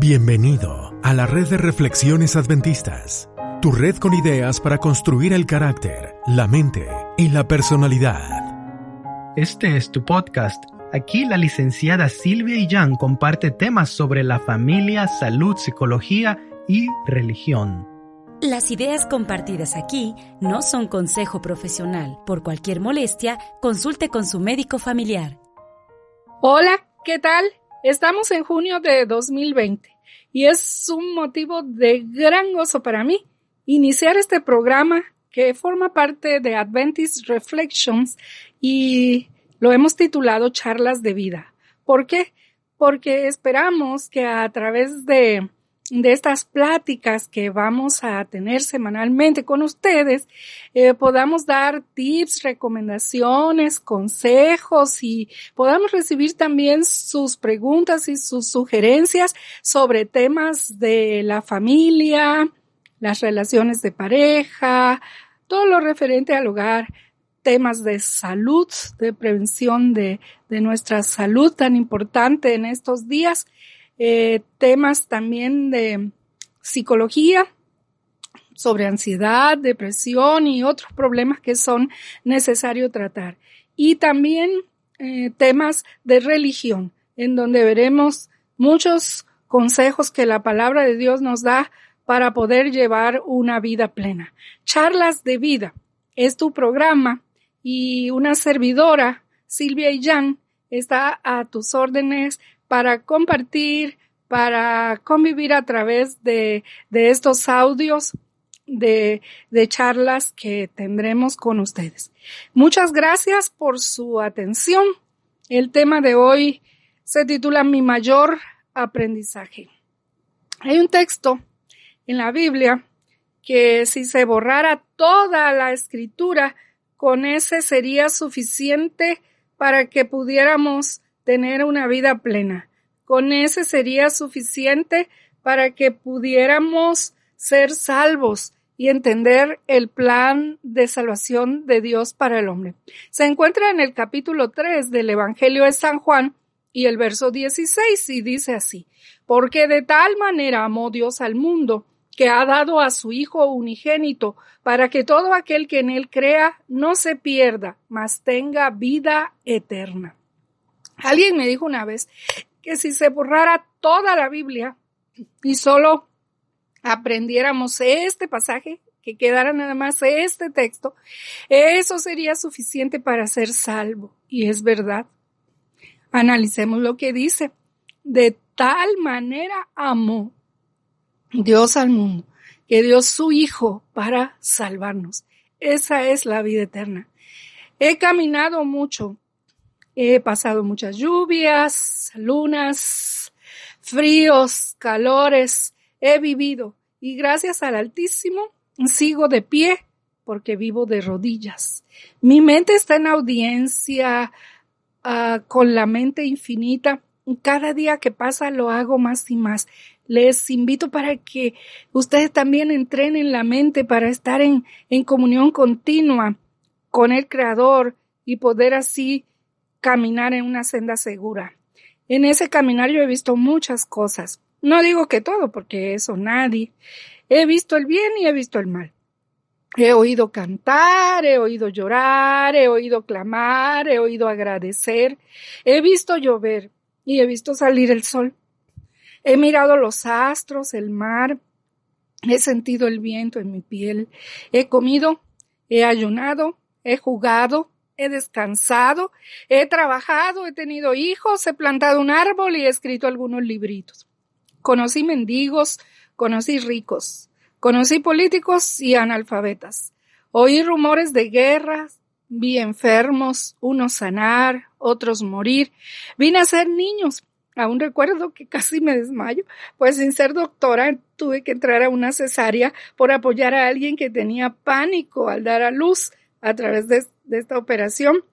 Bienvenido a la red de reflexiones adventistas, tu red con ideas para construir el carácter, la mente y la personalidad. Este es tu podcast. Aquí la licenciada Silvia Illán comparte temas sobre la familia, salud, psicología y religión. Las ideas compartidas aquí no son consejo profesional. Por cualquier molestia, consulte con su médico familiar. Hola, ¿qué tal? Estamos en junio de 2020 y es un motivo de gran gozo para mí iniciar este programa que forma parte de Adventist Reflections y lo hemos titulado Charlas de Vida. ¿Por qué? Porque esperamos que a través de de estas pláticas que vamos a tener semanalmente con ustedes, eh, podamos dar tips, recomendaciones, consejos y podamos recibir también sus preguntas y sus sugerencias sobre temas de la familia, las relaciones de pareja, todo lo referente al hogar, temas de salud, de prevención de, de nuestra salud tan importante en estos días eh, temas también de psicología, sobre ansiedad, depresión y otros problemas que son necesarios tratar. Y también eh, temas de religión, en donde veremos muchos consejos que la palabra de Dios nos da para poder llevar una vida plena. Charlas de vida es tu programa y una servidora, Silvia Jan, está a tus órdenes para compartir, para convivir a través de, de estos audios de, de, charlas que tendremos con ustedes. Muchas gracias por su atención. El tema de hoy se titula Mi mayor aprendizaje. Hay un texto en la Biblia que si se borrara toda la escritura, con ese sería suficiente para que pudiéramos tener una vida plena. Con ese sería suficiente para que pudiéramos ser salvos y entender el plan de salvación de Dios para el hombre. Se encuentra en el capítulo 3 del Evangelio de San Juan y el verso 16 y dice así, porque de tal manera amó Dios al mundo que ha dado a su Hijo unigénito para que todo aquel que en él crea no se pierda, mas tenga vida eterna. Alguien me dijo una vez que si se borrara toda la Biblia y solo aprendiéramos este pasaje, que quedara nada más este texto, eso sería suficiente para ser salvo. Y es verdad. Analicemos lo que dice. De tal manera amó Dios al mundo, que dio su Hijo para salvarnos. Esa es la vida eterna. He caminado mucho He pasado muchas lluvias, lunas, fríos, calores, he vivido y gracias al Altísimo sigo de pie porque vivo de rodillas. Mi mente está en audiencia uh, con la mente infinita. Cada día que pasa lo hago más y más. Les invito para que ustedes también entrenen la mente para estar en, en comunión continua con el Creador y poder así caminar en una senda segura. En ese caminar yo he visto muchas cosas. No digo que todo, porque eso nadie. He visto el bien y he visto el mal. He oído cantar, he oído llorar, he oído clamar, he oído agradecer, he visto llover y he visto salir el sol. He mirado los astros, el mar, he sentido el viento en mi piel, he comido, he ayunado, he jugado, he descansado, he trabajado, he tenido hijos, he plantado un árbol y he escrito algunos libritos. Conocí mendigos, conocí ricos, conocí políticos y analfabetas. Oí rumores de guerras, vi enfermos, unos sanar, otros morir. Vine a ser niños. Aún recuerdo que casi me desmayo, pues sin ser doctora tuve que entrar a una cesárea por apoyar a alguien que tenía pánico al dar a luz a través de esta operación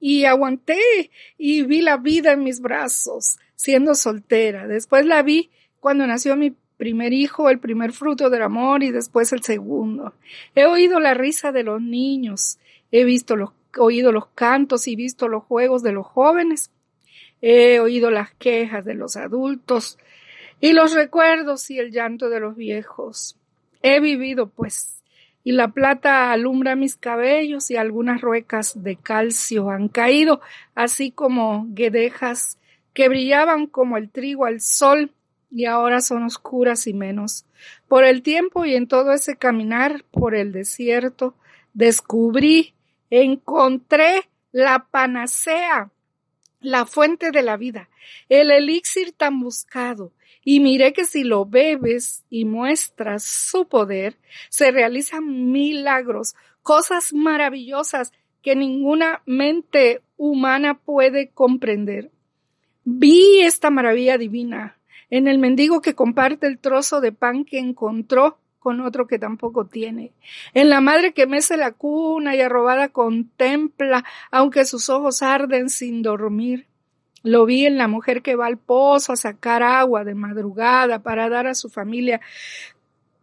y aguanté y vi la vida en mis brazos siendo soltera. Después la vi cuando nació mi primer hijo, el primer fruto del amor y después el segundo. He oído la risa de los niños, he visto los, oído los cantos y visto los juegos de los jóvenes, he oído las quejas de los adultos, y los recuerdos y el llanto de los viejos. He vivido, pues, y la plata alumbra mis cabellos y algunas ruecas de calcio han caído, así como guedejas que brillaban como el trigo al sol y ahora son oscuras y menos. Por el tiempo y en todo ese caminar por el desierto, descubrí, encontré la panacea, la fuente de la vida, el elixir tan buscado, y miré que si lo bebes y muestras su poder, se realizan milagros, cosas maravillosas que ninguna mente humana puede comprender. Vi esta maravilla divina en el mendigo que comparte el trozo de pan que encontró con otro que tampoco tiene. En la madre que mece la cuna y arrobada contempla, aunque sus ojos arden sin dormir. Lo vi en la mujer que va al pozo a sacar agua de madrugada para dar a su familia,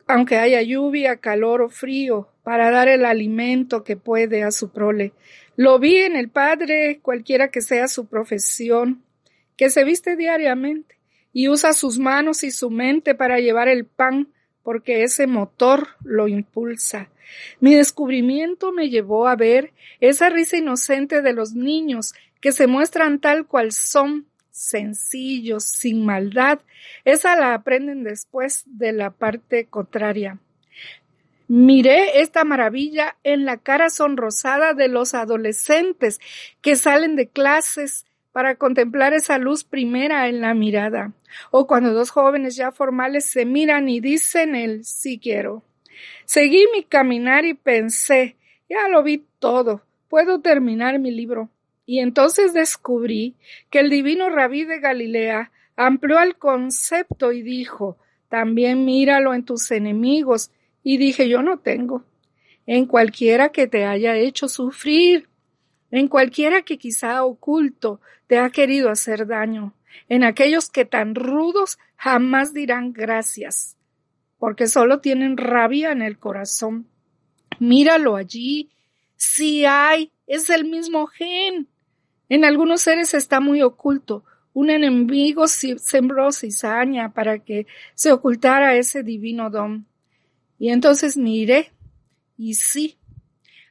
aunque haya lluvia, calor o frío, para dar el alimento que puede a su prole. Lo vi en el padre, cualquiera que sea su profesión, que se viste diariamente y usa sus manos y su mente para llevar el pan porque ese motor lo impulsa. Mi descubrimiento me llevó a ver esa risa inocente de los niños que se muestran tal cual son, sencillos, sin maldad. Esa la aprenden después de la parte contraria. Miré esta maravilla en la cara sonrosada de los adolescentes que salen de clases para contemplar esa luz primera en la mirada, o cuando dos jóvenes ya formales se miran y dicen el sí quiero. Seguí mi caminar y pensé, ya lo vi todo, puedo terminar mi libro. Y entonces descubrí que el divino rabí de Galilea amplió el concepto y dijo, también míralo en tus enemigos. Y dije, yo no tengo. En cualquiera que te haya hecho sufrir, en cualquiera que quizá oculto te ha querido hacer daño, en aquellos que tan rudos jamás dirán gracias, porque solo tienen rabia en el corazón. Míralo allí, si hay, es el mismo gen. En algunos seres está muy oculto. Un enemigo sembró cizaña para que se ocultara ese divino don. Y entonces miré, y sí,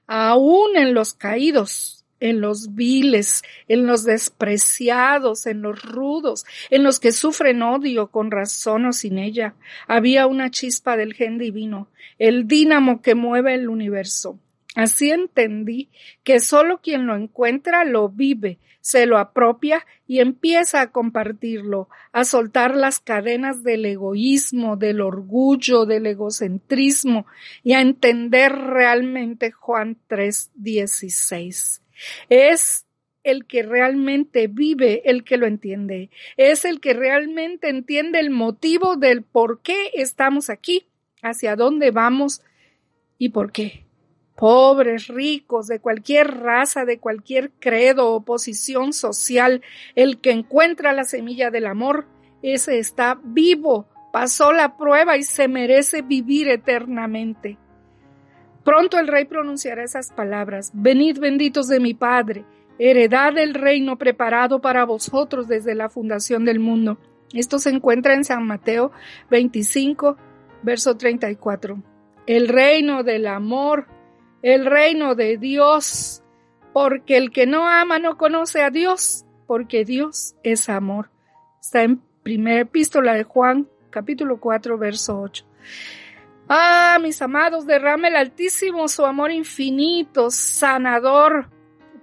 aún en los caídos en los viles, en los despreciados, en los rudos, en los que sufren odio con razón o sin ella. Había una chispa del gen divino, el dínamo que mueve el universo. Así entendí que solo quien lo encuentra lo vive, se lo apropia y empieza a compartirlo, a soltar las cadenas del egoísmo, del orgullo, del egocentrismo y a entender realmente Juan 3:16. Es el que realmente vive, el que lo entiende. Es el que realmente entiende el motivo del por qué estamos aquí, hacia dónde vamos y por qué. Pobres, ricos, de cualquier raza, de cualquier credo o posición social, el que encuentra la semilla del amor, ese está vivo, pasó la prueba y se merece vivir eternamente. Pronto el rey pronunciará esas palabras, venid benditos de mi Padre, heredad del reino preparado para vosotros desde la fundación del mundo. Esto se encuentra en San Mateo 25, verso 34. El reino del amor, el reino de Dios, porque el que no ama no conoce a Dios, porque Dios es amor. Está en primera epístola de Juan, capítulo 4, verso 8. Ah, mis amados, derrame el Altísimo su amor infinito, sanador,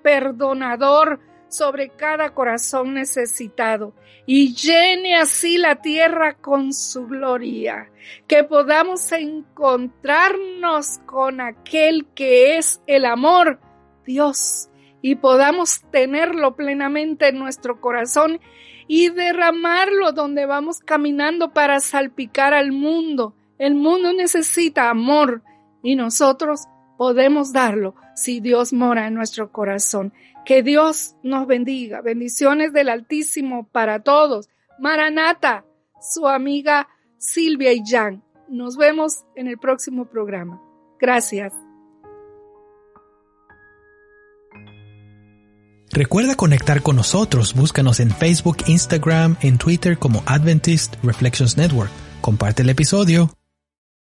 perdonador sobre cada corazón necesitado y llene así la tierra con su gloria, que podamos encontrarnos con aquel que es el amor, Dios, y podamos tenerlo plenamente en nuestro corazón y derramarlo donde vamos caminando para salpicar al mundo el mundo necesita amor y nosotros podemos darlo si Dios mora en nuestro corazón. Que Dios nos bendiga. Bendiciones del Altísimo para todos. Maranata, su amiga Silvia y Jan. Nos vemos en el próximo programa. Gracias. Recuerda conectar con nosotros, búscanos en Facebook, Instagram, en Twitter como Adventist Reflections Network. Comparte el episodio.